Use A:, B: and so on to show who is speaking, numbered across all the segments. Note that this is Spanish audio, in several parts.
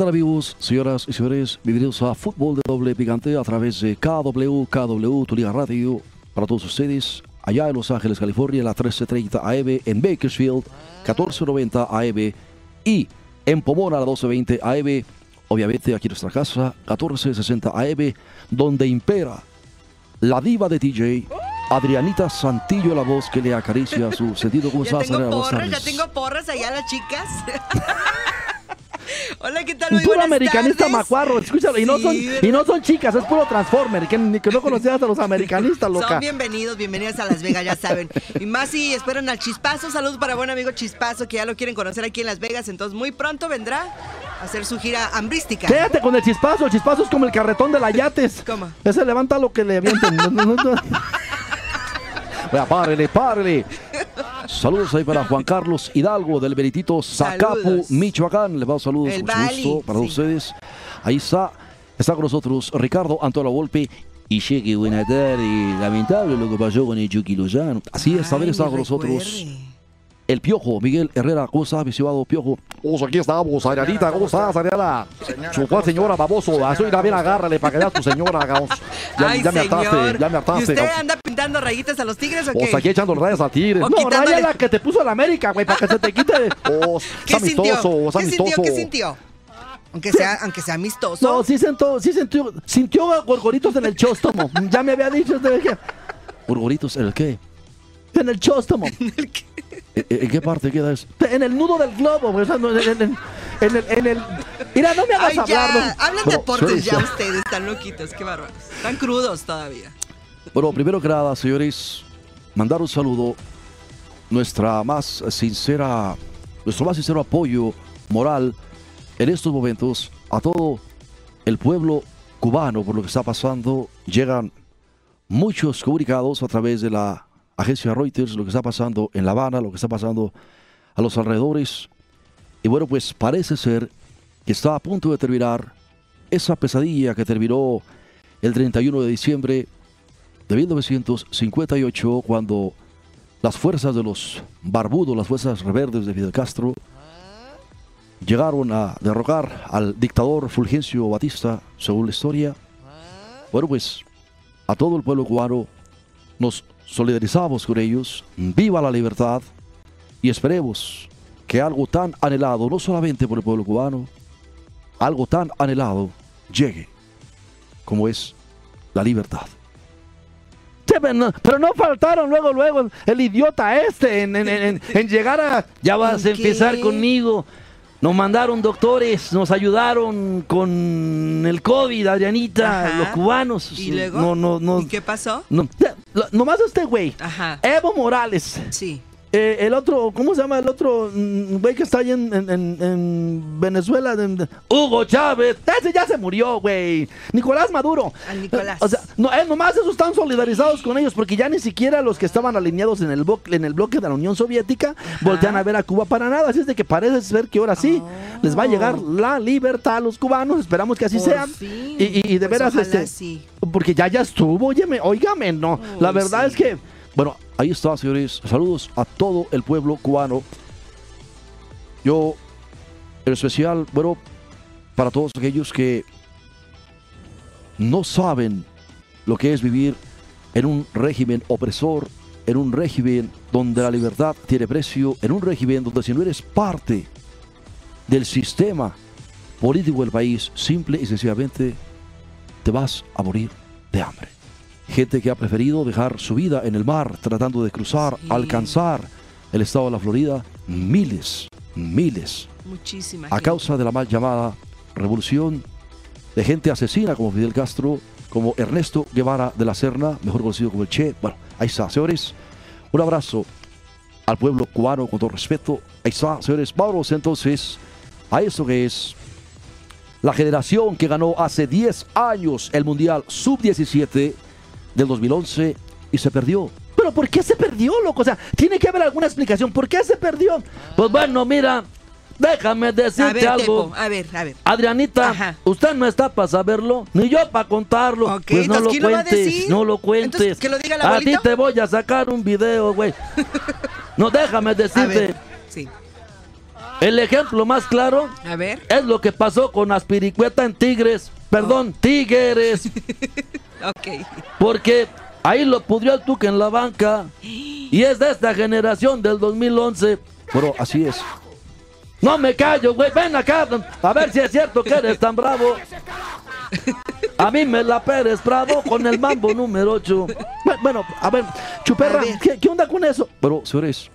A: Tal amigos, señoras y señores? Bienvenidos a Fútbol de Doble Picante a través de KW, KW, tu liga radio, para todos ustedes, allá en Los Ángeles, California, la 1330 AM, en Bakersfield, 1490 AM y en Pomona, la 1220 AM, obviamente aquí en nuestra casa, 1460 AM, donde impera la diva de DJ, Adrianita Santillo, la voz que le acaricia su sentido. ¿Cómo
B: Ya
A: estás,
B: tengo porras, ya tengo porras allá las chicas. Hola, ¿qué tal? Muy
A: Puro americanista
B: tardes.
A: macuarro, escúchalo, y, no son, y no son chicas, es puro transformer, que, que no conocías a los americanistas, loca.
B: Son bienvenidos, bienvenidas a Las Vegas, ya saben. Y más si esperan al Chispazo, saludos para buen amigo Chispazo, que ya lo quieren conocer aquí en Las Vegas, entonces muy pronto vendrá a hacer su gira hambrística.
A: Quédate con el chispazo, el chispazo es como el carretón de la yates.
B: ¿Cómo?
A: Ese levanta lo que le. Vea, párele, párele. Saludos ahí para Juan Carlos Hidalgo del Veritito Zacapu,
B: Saludos.
A: Michoacán. Le mando saludos
B: El
A: con mucho
B: Bali,
A: gusto para
B: sí.
A: ustedes. Ahí está, está con nosotros Ricardo Antola Volpe. Y llegue, buena tarde. Lamentable lo que pasó con el Chucky Lozano. Así es, también está con nosotros. El Piojo, Miguel Herrera. ¿Cómo estás, mi Piojo? Pues aquí estamos, Adrianita. ¿Cómo estás, Adriana? Su cual señora baboso. A soy bien, agárrale para que veas tu señora. Ya,
B: Ay,
A: ya me
B: señor.
A: ya me
B: ¿Y
A: hartaste,
B: usted anda pintando rayitas a los tigres o
A: O sea,
B: qué?
A: aquí echando rayas al tigre.
B: O
A: No,
B: quitándole-
A: raya la que te puso la América, güey, para que se te quite. Oh,
B: ¿Qué
A: amistoso, está
B: ¿Qué
A: amistoso.
B: ¿Qué sintió? Aunque sea, aunque sea amistoso.
A: No, sí sintió, sí sintió, sintió gorgoritos en el chóstomo. ya me había dicho. ¿Gorgoritos en el qué? En el chóstomo. ¿En, en qué parte queda eso? En el nudo del globo, güey. o sea, no, en, en- en- en el, en el... Mira, no me hagas
B: Ay,
A: hablar. no.
B: Hablan deportes
A: sí,
B: ya ustedes, están loquitos, qué bárbaros. Están crudos todavía.
A: Bueno, primero que nada, señores, mandar un saludo, nuestra más sincera, nuestro más sincero apoyo moral en estos momentos a todo el pueblo cubano por lo que está pasando. Llegan muchos comunicados a través de la agencia Reuters, lo que está pasando en La Habana, lo que está pasando a los alrededores. Y bueno, pues parece ser que está a punto de terminar esa pesadilla que terminó el 31 de diciembre de 1958, cuando las fuerzas de los barbudos, las fuerzas rebeldes de Fidel Castro, llegaron a derrocar al dictador Fulgencio Batista, según la historia. Bueno, pues a todo el pueblo cubano nos solidarizamos con ellos. Viva la libertad y esperemos que algo tan anhelado, no solamente por el pueblo cubano, algo tan anhelado llegue, como es la libertad. Sí, pero no, pero no faltaron luego, luego el idiota este en, en- en- en llegar a... Ya vas a
B: ¿En
A: empezar conmigo. Nos mandaron doctores, nos ayudaron con el COVID, Adrianita,
B: Ajá.
A: los cubanos.
B: ¿Y luego?
A: No, no, no.
B: ¿Y qué pasó?
A: no. Nomás este güey.
B: Ajá.
A: Evo Morales.
B: Sí.
A: Eh, el otro, ¿cómo se llama el otro mm, güey que está ahí en, en- en- en Venezuela? En- Hugo Chávez. Ese ya se murió, güey. Nicolás Maduro.
B: Al Nicolás.
A: O sea, no, eh, nomás esos están solidarizados con ellos porque ya ni siquiera los que estaban alineados en el, en el bloque de la Unión Soviética voltean a ver a Cuba para nada. Así es de que parece ser que ahora sí les va a llegar la libertad a los cubanos. Esperamos que así
B: Oh. Por
A: sea.
B: fin.
A: Y, y- y de
B: Pues
A: veras, este,
B: sí.
A: porque ya ya estuvo, óyeme, óigame, no. la verdad
B: sí.
A: es que, bueno, ahí está, señores. Saludos a todo el pueblo cubano. Yo, en especial, bueno, para todos aquellos que no saben lo que es vivir en un régimen opresor, en un régimen donde la libertad tiene precio, en un régimen donde si no eres parte del sistema político del país, simple y sencillamente te vas a morir de hambre. Gente que ha preferido dejar su vida en el mar tratando de cruzar,
B: Sí.
A: alcanzar el estado de la Florida, miles, miles,
B: Muchísima
A: a
B: gente.
A: causa de la mal llamada revolución de gente asesina como Fidel Castro, como Ernesto Guevara de la Serna, mejor conocido como el Che. Bueno, ahí está, señores. Un abrazo al pueblo cubano con todo respeto. Ahí está, señores. Vamos entonces a eso que es la generación que ganó hace 10 años el Mundial Sub-17 del 2011 y se perdió. Pero ¿por qué se perdió, loco? O sea, tiene que haber alguna explicación. ¿Por qué se perdió? Pues bueno, mira, déjame decirte
B: A ver,
A: algo.
B: Tepo, a ver, a ver.
A: Adrianita,
B: Ajá.
A: usted no está para saberlo, ni yo para contarlo.
B: Ok,
A: pues no lo
B: ¿quién lo va a
A: cuentes,
B: decir?
A: no lo cuentes.
B: Entonces, ¿que lo diga
A: a ti te voy a sacar un video, güey. No, déjame
B: A
A: decirte,
B: ver. Sí.
A: el ejemplo más claro
B: A ver.
A: es lo que pasó con Aspiricueta en Tigres. Perdón, Tigres.
B: Ok.
A: Porque ahí lo pudrió el Tuca en la banca. Y es de esta generación del 2011. Pero así es. No me callo, güey. Ven acá. A ver si es cierto que eres tan bravo. A mí me la Pérez Bravo con el mambo número 8. Bueno, a ver, Chuperra,
B: A ver.
A: ¿qué, qué onda con eso? Pero, señores,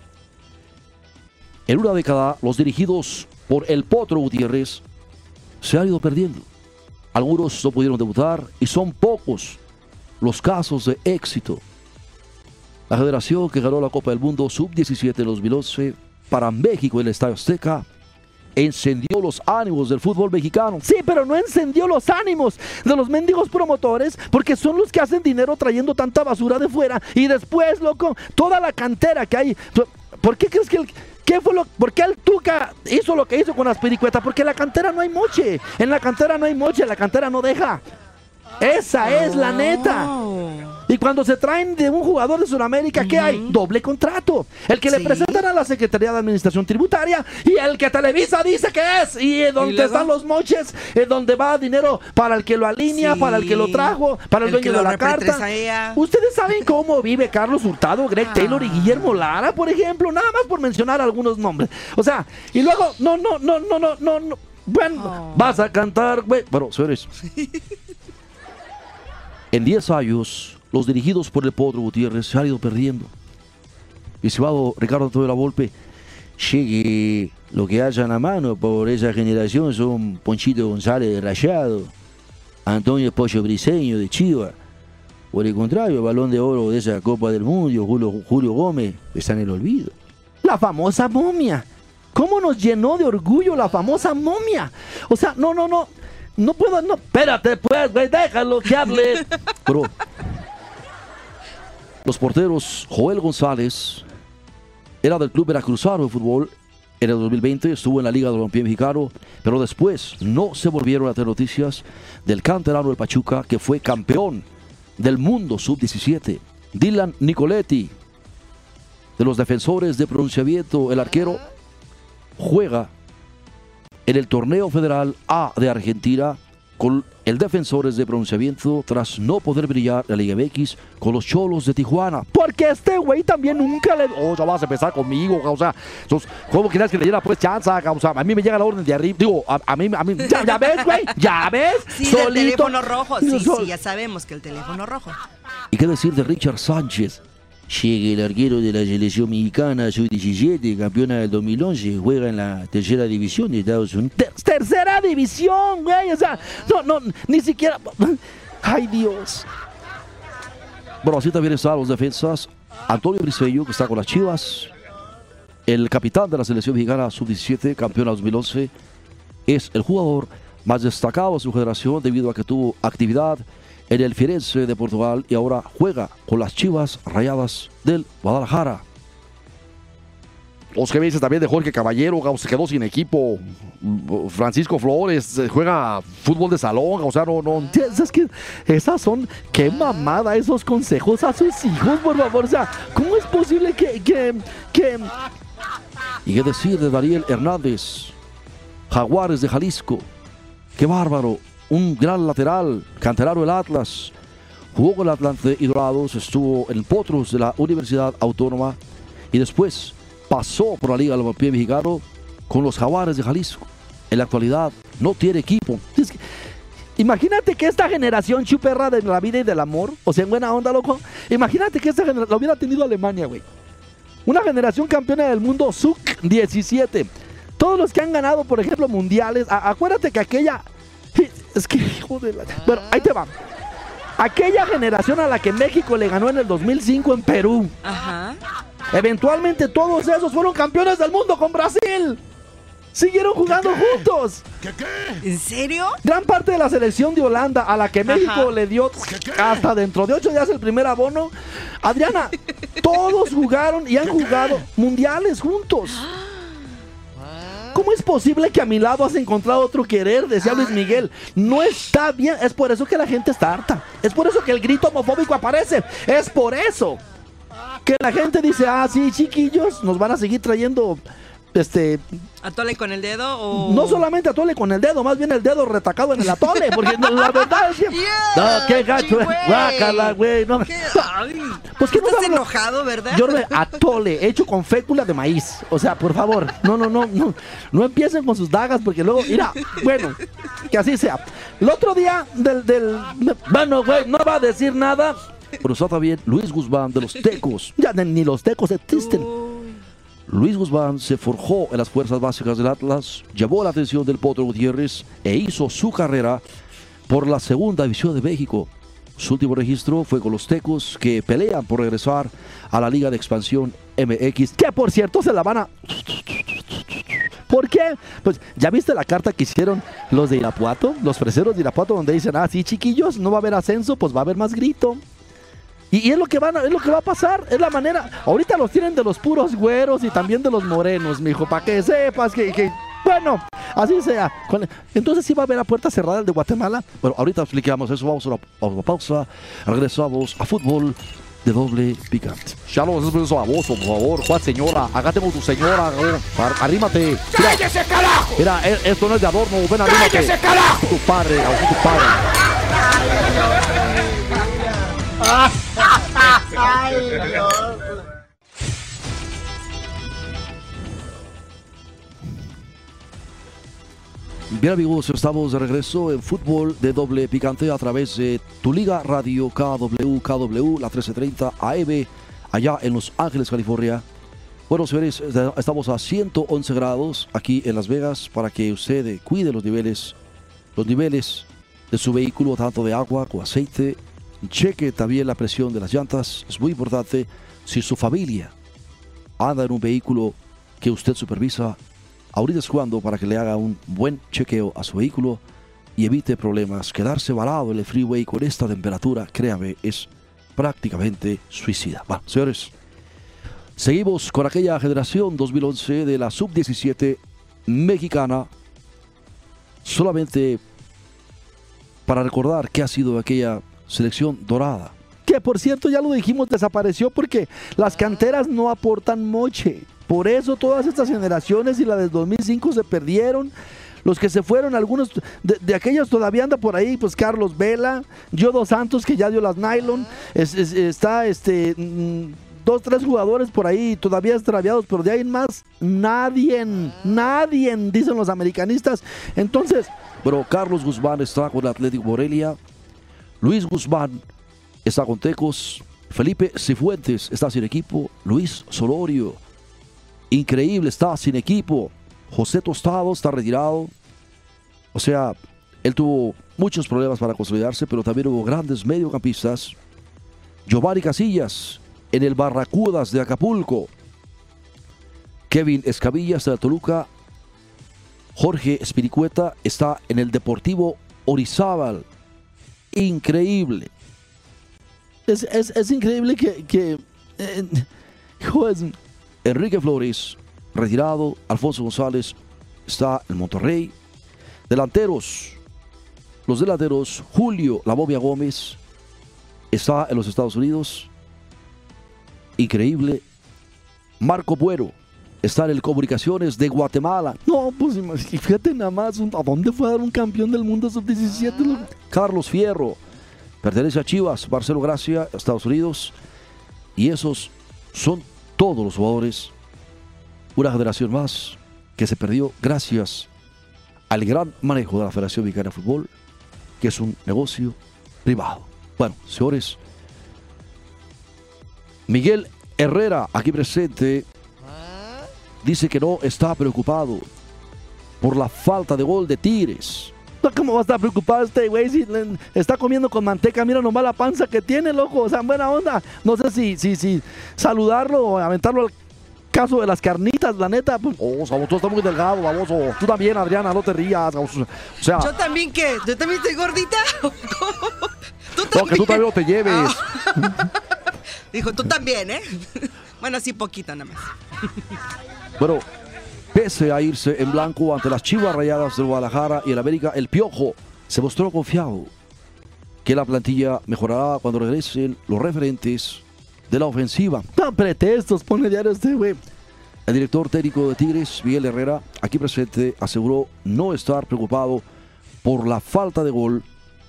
A: en una década, los dirigidos por el Potro Gutiérrez se han ido perdiendo. Algunos no pudieron debutar y son pocos los casos de éxito. La generación que ganó la Copa del Mundo Sub-17 en 2011 para México en el Estadio Azteca encendió los ánimos del fútbol mexicano. Sí, pero no encendió los ánimos de los mendigos promotores porque son los que hacen dinero trayendo tanta basura de fuera y después, loco, toda la cantera que hay. ¿Por qué crees que el ¿Qué fue lo, ¿Por qué el Tuca hizo lo que hizo con las piricuetas? Porque en la cantera no hay moche. En la cantera no hay moche, la cantera no deja. Esa es la neta. Y cuando se traen de un jugador de Sudamérica, ¿qué hay? Doble contrato. El que le presentan a la Secretaría de Administración Tributaria y el que Televisa dice que es. Y eh, donde están los moches, es donde va dinero para el que lo alinea,
B: Sí.
A: para el que lo trajo, para el, dueño de la carta. Ustedes saben cómo vive Carlos Hurtado, Greg
B: Ah.
A: Taylor y Guillermo Lara, por ejemplo, nada más por mencionar algunos nombres. O sea, y luego, no, no, no, no, no, no, no. Bueno,
B: Oh.
A: vas a cantar, güey. Pero, señores, en 10 años, los dirigidos por el Potro Gutiérrez se han ido perdiendo. Estimado Ricardo Antonio La Volpe, llegue lo que hayan a mano por esa generación son Ponchito González de Rayado, Antonio Pollo Briseño de Chiva. Por el contrario, el balón de oro de esa Copa del Mundo, Julio, Julio Gómez, está en el olvido. La famosa momia. ¿Cómo nos llenó de orgullo la famosa momia? O sea, no, no, no. No puedo, no. Espérate, pues, güey, déjalo que hable. Pero los porteros Joel González era del club Veracruzano de fútbol. En el 2020 estuvo en la Liga de Balompié Mexicano, pero después no se volvieron a tener noticias del canterano del Pachuca que fue campeón del mundo sub-17. Dylan Nicoletti, de los defensores de pronunciamiento, el arquero, juega en el torneo federal A de Argentina con el Defensores de Pronunciamiento tras no poder brillar en la Liga MX con los Cholos de Tijuana. Porque este güey también nunca le... Oh, ya vas a empezar conmigo, o sea, sos- ¿cómo quieres que le diera pues chance? O sea, a mí me llega la orden de arriba, digo, a, a mí, a mí, ya, ya ves, güey, ya ves,
B: Sí, del teléfono rojo. Sí, sí, ya sabemos que el teléfono rojo.
A: ¿Y qué decir de Richard Sánchez? Llegue el arquero de la selección mexicana sub-17, campeona del 2011, juega en la tercera división de Estados Unidos. Ter- tercera división, güey, o sea, no, no, ni siquiera... Ay, Dios. Bueno, así también están los defensas. Antonio Briseño, que está con las Chivas. El capitán de la selección mexicana sub-17, campeona 2011, es el jugador más destacado de su generación debido a que tuvo actividad en el Firenze de Portugal y ahora juega con las Chivas Rayadas del Guadalajara. Los que me dices también de Jorge Caballero, se quedó sin equipo. Francisco Flores eh, juega fútbol de salón, o sea, no, no. Es que esas son, qué mamada esos consejos a sus hijos, por favor. O sea, ¿cómo es posible que, que, que... Y qué decir de Daniel Hernández, Jaguares de Jalisco. Qué bárbaro, un gran lateral, canterano del Atlas. Jugó con el Atlante y Dorados, estuvo en Potros de la Universidad Autónoma y después pasó por la Liga del Balompié Mexicano con los Jaguares de Jalisco. En la actualidad no tiene equipo. Imagínate que esta generación chuperra de la vida y del amor, o sea, en buena onda, loco. Imagínate que esta generación la hubiera tenido Alemania, güey. Una generación campeona del mundo sub-17. Todos los que han ganado, por ejemplo, mundiales. acuérdate que aquella. Es que, hijo de la. Bueno, ahí te va. Aquella generación a la que México le ganó en el 2005 en Perú.
B: Ajá.
C: Eventualmente todos esos fueron campeones del mundo con Brasil. Siguieron jugando juntos.
D: ¿Qué qué?
B: ¿En serio?
C: Gran parte de la selección de Holanda a la que México le dio hasta dentro de ocho días el primer abono. Adriana, todos jugaron y han jugado mundiales juntos. ¿Cómo es posible que a mi lado has encontrado otro querer? Decía Luis Miguel. No está bien. Es por eso que la gente está harta. Es por eso que el grito homofóbico aparece. Es por eso que la gente dice, ah, sí, chiquillos, nos van a seguir trayendo este
B: ¿Atole con el dedo o.?
C: no solamente atole con el dedo, más bien el dedo retacado en el atole, porque la verdad es que
B: Yeah,
C: no, qué gacho, guácala, güey, no.
B: ¿Qué? Ay,
C: Pues qué
B: estás enojado, ¿verdad?
C: Yo le atole hecho con fécula de maíz. O sea, por favor, no, no, no, no, no empiecen con sus dagas porque luego, mira, bueno, que así sea. El otro día del, del, bueno, güey, no va a decir nada. Pero está también Luis Guzmán de los Tecos. Ya ni- los Tecos existen.
B: Uy.
C: Luis Guzmán se forjó en las fuerzas básicas del Atlas, llevó la atención del Potro Gutiérrez e hizo su carrera por la segunda división de México. Su último registro fue con los Tecos que pelean por regresar a la Liga de Expansión MX, que por cierto se la van a... ¿Por qué? Pues ya viste la carta que hicieron los de Irapuato, los freseros de Irapuato, donde dicen, ah, sí, chiquillos, no va a haber ascenso, pues va a haber más grito. Y, y es lo que van a- es lo que va a pasar, es la manera. Ahorita los tienen de los puros güeros y también de los morenos, mijo, para que sepas que, que- bueno, así sea. Con- Entonces sí va a haber a puerta cerrada el de Guatemala. Bueno, ahorita explicamos eso, vamos a una, pausa, regresamos a fútbol de doble picante. Ya lo a vos, por favor, Juan señora, acá tengo tu señora, ar- arrímate. Mira,
D: ¡Cállese, carajo!
C: mira, e- esto no es de adorno, ven arrímate.
D: ¡Cállese, carajo!
C: Tu padre, tu padre. Bien amigos, estamos de regreso en fútbol de doble picante a través de tu liga radio KW, KW, la 1330 AM, allá en Los Ángeles, California. Bueno, señores, estamos a 111 grados aquí en Las Vegas para que usted cuide los niveles, los niveles de su vehículo, tanto de agua como aceite. Cheque también la presión de las llantas, es muy importante. Si su familia anda en un vehículo que usted supervisa, ahorita es cuando para que le haga un buen chequeo a su vehículo y evite problemas. Quedarse varado en el freeway con esta temperatura, créame, es prácticamente suicida. Bueno, señores, seguimos con aquella generación 2011 de la sub-17 mexicana. Solamente para recordar qué ha sido aquella selección dorada. Que por cierto, ya lo dijimos, desapareció porque las canteras no aportan moche. Por eso todas estas generaciones y la del 2005 se perdieron. Los que se fueron, algunos de, de aquellos todavía anda por ahí, pues Carlos Vela, Yodo Santos que ya dio las nylon, es- es- está este mm, dos, tres jugadores por ahí todavía extraviados, pero de ahí en más, nadie, nadie, dicen los americanistas. Entonces, pero Carlos Guzmán está con el Atlético Morelia, Luis Guzmán está con Tecos, Felipe Cifuentes está sin equipo, Luis Solorio, increíble, está sin equipo, José Tostado está retirado, o sea, él tuvo muchos problemas para consolidarse, pero también hubo grandes mediocampistas, Giovanni Casillas en el Barracudas de Acapulco, Kevin Escabillas de la Toluca, Jorge Espiricueta está en el Deportivo Orizábal. Increíble. Es, es- es increíble que, que, eh, Enrique Flores, retirado, Alfonso González está en Monterrey. Delanteros, los delanteros, Julio La Bobia Gómez está en los Estados Unidos. Increíble. Marco Buero está en el Comunicaciones de Guatemala. No, pues fíjate nada más, ¿a dónde fue a dar un campeón del mundo sub-17? Lo- Carlos Fierro, pertenece a Chivas, Marcelo Gracia, Estados Unidos. Y esos son todos los jugadores. Una generación más que se perdió gracias al gran manejo de la Federación Mexicana de Fútbol, que es un negocio privado. Bueno, señores, Miguel Herrera, aquí presente, dice que no está preocupado por la falta de gol de Tigres. ¿Cómo va a estar preocupado este güey si está comiendo con manteca? Mira nomás la panza que tiene, loco. O sea, buena onda. No sé si, si, si saludarlo o aventarlo al caso de las carnitas, la neta. Pues, oh, Saúl, tú estás muy delgado, baboso. Tú también, Adriana, no te rías. O sea,
B: ¿Yo también qué? ¿Yo también estoy gordita? ¿Cómo? ¿Tú
C: no, que tú también no te lleves.
B: Dijo, tú también, ¿eh? Bueno, sí, poquito nada más.
C: Bueno, pese a irse en blanco ante las Chivas Rayadas de Guadalajara y el América, el Piojo se mostró confiado que la plantilla mejorará cuando regresen los referentes de la ofensiva. No pretextos, pone diario este güey. El director técnico de Tigres, Miguel Herrera, aquí presente, aseguró no estar preocupado por la falta de gol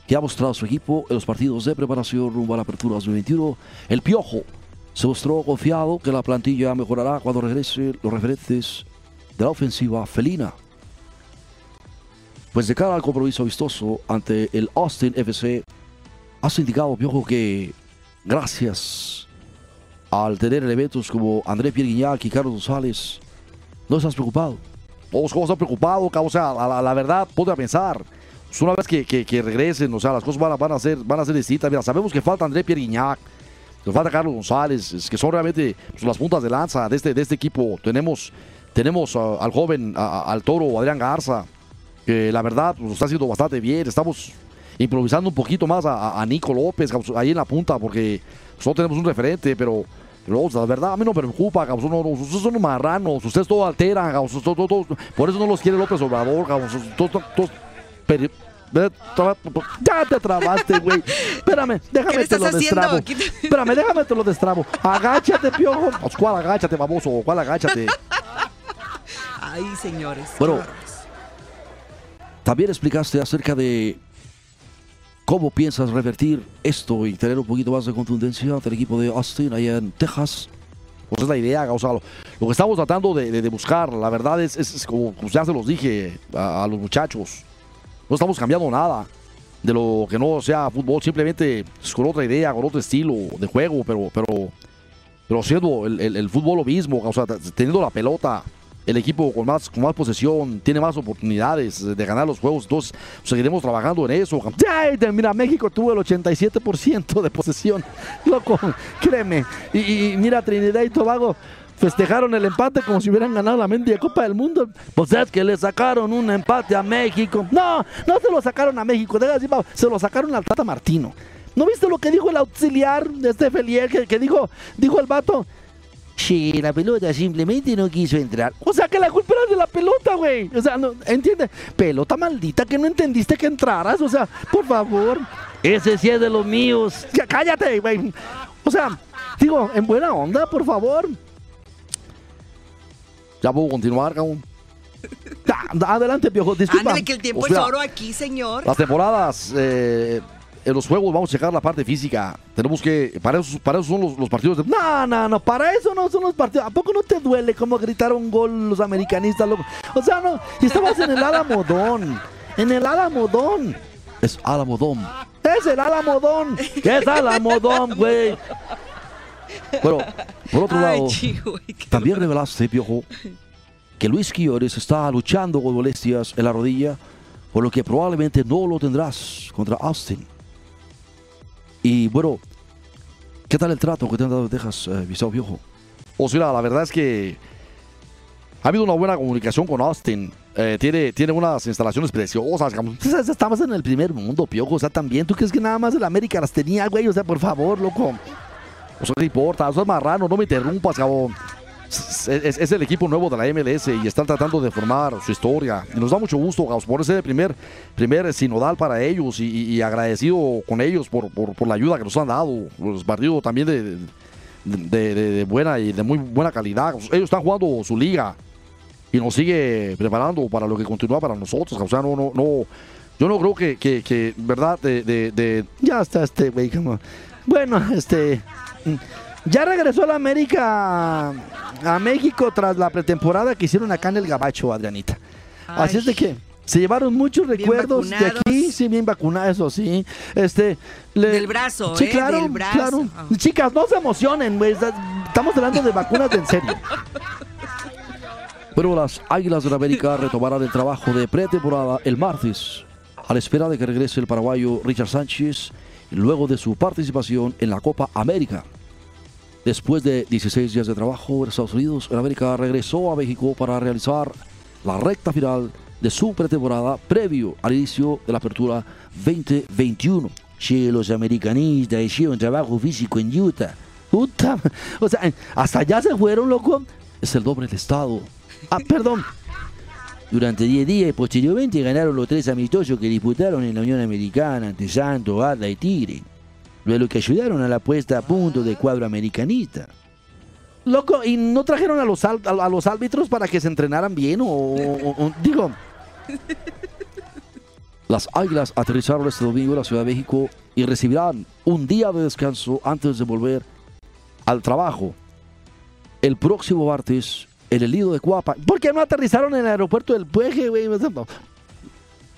C: que ha mostrado su equipo en los partidos de preparación rumbo a la apertura 2021. El Piojo se mostró confiado que la plantilla mejorará cuando regresen los referentes de la ofensiva felina. Pues de cara al compromiso vistoso ante el Austin FC, has indicado, Piojo, que gracias al tener elementos como André Pierre Guignac y Carlos González, no estás preocupado. Vos, ¿cómo estás preocupado? cabrón? O sea, la, la- la verdad, ponte a pensar. Pues una vez que, que- que regresen, o sea, las cosas van a, van a ser, van a ser distintas. Mira, sabemos que falta André Pierre Guignac, nos falta Carlos González, que son realmente pues, las puntas de lanza de este, de este equipo. Tenemos, tenemos al joven, al toro Adrián Garza, que la verdad pues, lo está haciendo bastante bien. Estamos improvisando un poquito más a, Nico López ahí en la punta, porque pues, no tenemos un referente, pero. pero, la verdad, a mí no me preocupa, no, ustedes son marranos, ustedes todo alteran, por eso no los quiere López Obrador, todos- ya te trabaste, güey. Espérame, déjame
B: ¿Qué le
C: te lo
B: haciendo?
C: destrabo. Espérame, déjame te lo destrabo. Agáchate, piojo. Pues, ¿Cuál agáchate, baboso? ¿Cuál agáchate?
B: Ay, señores.
C: Bueno. También explicaste acerca de cómo piensas revertir esto y tener un poquito más de contundencia ante el equipo de Austin allá en Texas. Pues es la idea, o sea, lo, lo que estamos tratando de, de- de buscar, la verdad es, es- es como pues ya se los dije a, a los muchachos, no estamos cambiando nada de lo que no sea fútbol, simplemente con otra idea, con otro estilo de juego, pero, pero, pero siendo el, el- fútbol lo mismo, o sea, teniendo la pelota, el equipo con más, con más posesión, tiene más oportunidades de ganar los juegos, entonces seguiremos trabajando en eso. Ay, de- mira, México tuvo el 87% de posesión, loco, créeme. Y mira, Trinidad y Tobago festejaron el empate como si hubieran ganado la mendiga Copa del Mundo. Pues es que le sacaron un empate a México. No, no se lo sacaron a México, se lo sacaron al Tata Martino. ¿No viste lo que dijo el auxiliar de este Felier? Que, que dijo, dijo el vato, Sí, la pelota simplemente no quiso entrar. O sea que la culpa era de la pelota, güey. O sea, no, ¿entiendes? Pelota maldita que no entendiste que entraras. O sea, por favor. Ese sí es de los míos. Ya cállate, güey. O sea, digo, en buena onda, por favor. Ya puedo continuar, cabrón. Adelante, piojo. Disculpa.
B: Ándale, que el tiempo
C: O sea,
B: es oro aquí, señor.
C: las temporadas, eh, en los juegos vamos a checar la parte física. Tenemos que, para eso, para eso son los, los partidos de... No, no, no, para eso no son los partidos. ¿A poco no te duele cómo gritaron gol los americanistas, loco? O sea, no, y estabas en el Alamodón. En el Alamodón. Es Alamodón. Es el Alamodón. ¿Qué es Alamodón, güey? Bueno, por otro
B: Ay,
C: lado...
B: chico,
C: También revelaste, Piojo, que Luis Quiñones está luchando con molestias en la rodilla, por lo que probablemente no lo tendrás contra Austin. Y bueno, ¿qué tal el trato que te han dado en Texas, eh, Visao Piojo? O sea, la verdad es que ha habido una buena comunicación con Austin. Eh, tiene, tiene unas instalaciones preciosas. Estamos en el primer mundo, Piojo. O sea, también. ¿Tú crees que nada más el América las tenía, güey? O sea, por favor, loco. O sea, ¿qué importa? Es marrano, no me interrumpas, cabrón. Es, el equipo nuevo de la MLS y están tratando de formar su historia. Y nos da mucho gusto, Gauss, por ser el primer, primer sinodal para ellos y, agradecido con ellos por, por- por la ayuda que nos han dado. Los partidos también de, de- de- buena y de muy buena calidad. Ellos están jugando su liga y nos sigue preparando para lo que continúa para nosotros. O sea, no, no, no. Yo no creo que, que, que, verdad, de, de- Ya está este güey, Bueno, este. Ya regresó a la América, a México, tras la pretemporada que hicieron acá en el Gabacho, Adrianita. Así es de que se llevaron muchos recuerdos de aquí, sí, bien vacunados, eso sí. Este, le-
B: Del brazo,
C: sí,
B: ¿eh?
C: claro,
B: Del brazo.
C: claro.
B: Ah.
C: Chicas, no se emocionen, está- Estamos hablando de vacunas de en serio. Pero las Águilas de la América retomarán el trabajo de pretemporada el martes a la espera de que regrese el paraguayo Richard Sánchez luego de su participación en la Copa América. Después de 16 días de trabajo en Estados Unidos, el América regresó a México para realizar la recta final de su pretemporada previo al inicio de la apertura 2021.
A: Che, los americanistas hicieron trabajo físico en Utah.
C: Puta, o sea, hasta allá se fueron, loco. Es el doble del Estado. Ah, perdón.
A: Durante 10 días y posteriormente ganaron los tres amistosos que disputaron en la Unión Americana ante Santos, Atlas y Tigre. Luego que ayudaron a la puesta a punto del cuadro americanista.
C: Loco, ¿y no trajeron a los, al- a, a los árbitros para que se entrenaran bien? O, o- o- digo. Las águilas aterrizaron este domingo en la Ciudad de México y recibirán un día de descanso antes de volver al trabajo. El próximo martes en el nido de Cuapa. ¿Por qué no aterrizaron en el aeropuerto del Peje, güey?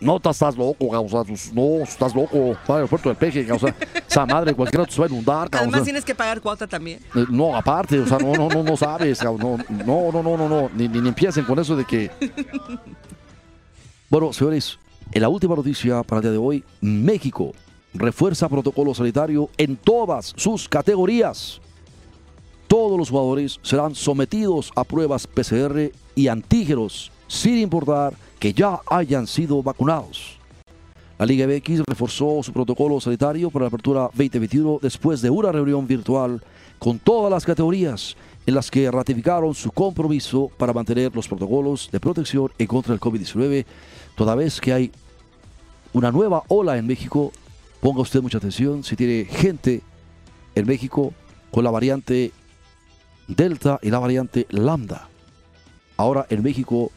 C: No, estás loco, causa. No, estás loco. Para el aeropuerto del Peje, causa. Esa madre, cualquiera te va a inundar, causa.
B: Además tienes que pagar cuota también.
C: Eh, No, aparte, o sea, no, no, no, no sabes, no, no, no, no, no, no, ni, ni, ni empiecen con eso de que... Bueno, señores, en la última noticia para el día de hoy, México refuerza protocolo sanitario en todas sus categorías. Todos los jugadores serán sometidos a pruebas PCR y antígenos, sin importar que ya hayan sido vacunados. La Liga MX reforzó su protocolo sanitario para la apertura 2021 después de una reunión virtual con todas las categorías en las que ratificaron su compromiso para mantener los protocolos de protección contra del COVID-19, toda vez que hay una nueva ola en México. Ponga usted mucha atención si tiene gente en México con la variante Delta y la variante Lambda. Ahora en México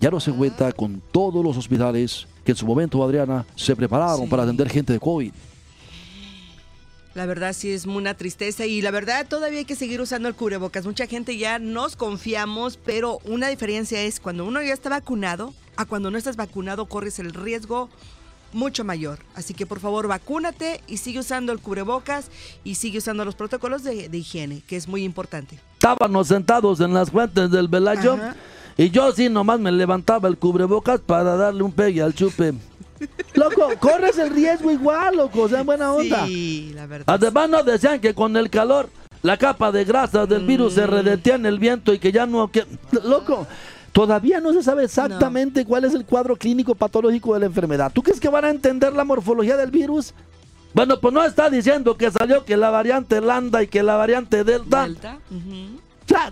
C: ya no se cuenta con todos los hospitales que en su momento, Adriana, se prepararon
B: Sí.
C: para atender gente de COVID.
B: La verdad sí es una tristeza y la verdad todavía hay que seguir usando el cubrebocas. Mucha gente ya nos confiamos, pero una diferencia es cuando uno ya está vacunado a cuando no estás vacunado corres el riesgo mucho mayor. Así que por favor vacúnate y sigue usando el cubrebocas y sigue usando los protocolos de, de higiene, que es muy importante.
C: Estábamos sentados en las fuentes del Velayo
B: Ajá.
C: Y yo sí nomás me levantaba el cubrebocas para darle un pegue al chupe. Loco, corres el riesgo igual, loco, o sea, buena onda.
B: Sí, la verdad.
C: Además nos decían que con el calor la capa de grasa del virus
B: Mm.
C: se redetía en el viento y que ya no... Que... Loco, todavía no se sabe exactamente cuál es el cuadro clínico patológico de la enfermedad. ¿Tú crees que van a entender la morfología del virus? Bueno, pues no está diciendo que salió que la variante Lambda y que la variante Delta.
B: Delta.
C: Cla-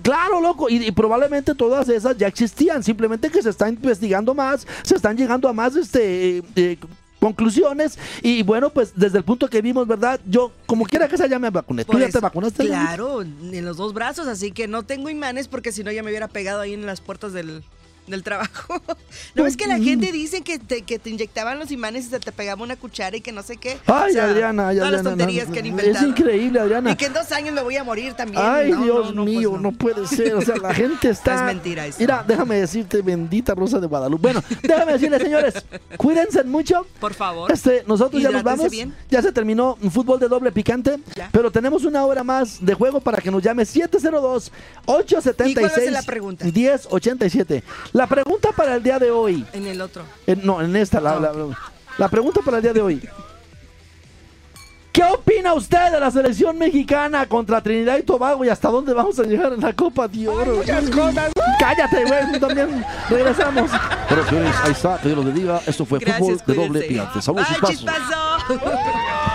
C: Claro, loco, y, y probablemente todas esas ya existían, simplemente que se está investigando más, se están llegando a más este, eh, eh, conclusiones, y bueno, pues desde el punto que vimos, ¿verdad? Yo, como quiera que sea, ya me vacuné. ¿Tú ya te
B: eso,
C: vacunaste?
B: Claro, en los dos brazos, así que no tengo imanes porque si no ya me hubiera pegado ahí en las puertas del, del trabajo. ¿No ves que la gente dice que te, que te inyectaban los imanes y se te pegaba una cuchara y que no sé qué?
C: Ay,
B: O sea,
C: Adriana, ay,
B: todas las
C: Adriana,
B: tonterías
C: no,
B: que han
C: Es
B: inventado.
C: increíble, Adriana.
B: Y que en dos años me voy a morir también.
C: Ay,
B: No,
C: Dios
B: no, pues
C: mío,
B: no.
C: puede ser. O sea, la gente está.
B: Es mentira eso.
C: Mira, déjame decirte, bendita Rosa de Guadalupe. Bueno, déjame decirles, señores, cuídense mucho.
B: Por favor.
C: Este, nosotros ya nos vamos.
B: bien.
C: Ya se terminó un fútbol de doble picante.
B: Ya.
C: Pero tenemos una hora más de juego para que nos llame 702 876
B: ¿Y cuál ser la pregunta?
C: 1087. La pregunta para el día de hoy.
B: En el otro.
C: no, en esta, la, la- la pregunta para el día de hoy. ¿Qué opina usted de la selección mexicana contra Trinidad y Tobago y hasta dónde vamos a llegar en la Copa de Oro?
D: Muchas cosas.
C: Cállate, güey, tú también regresamos. Pero señores, ahí está, que Dios los bendiga. Esto fue
B: Gracias,
C: fútbol de doble picante. Saludos,
B: chispazo.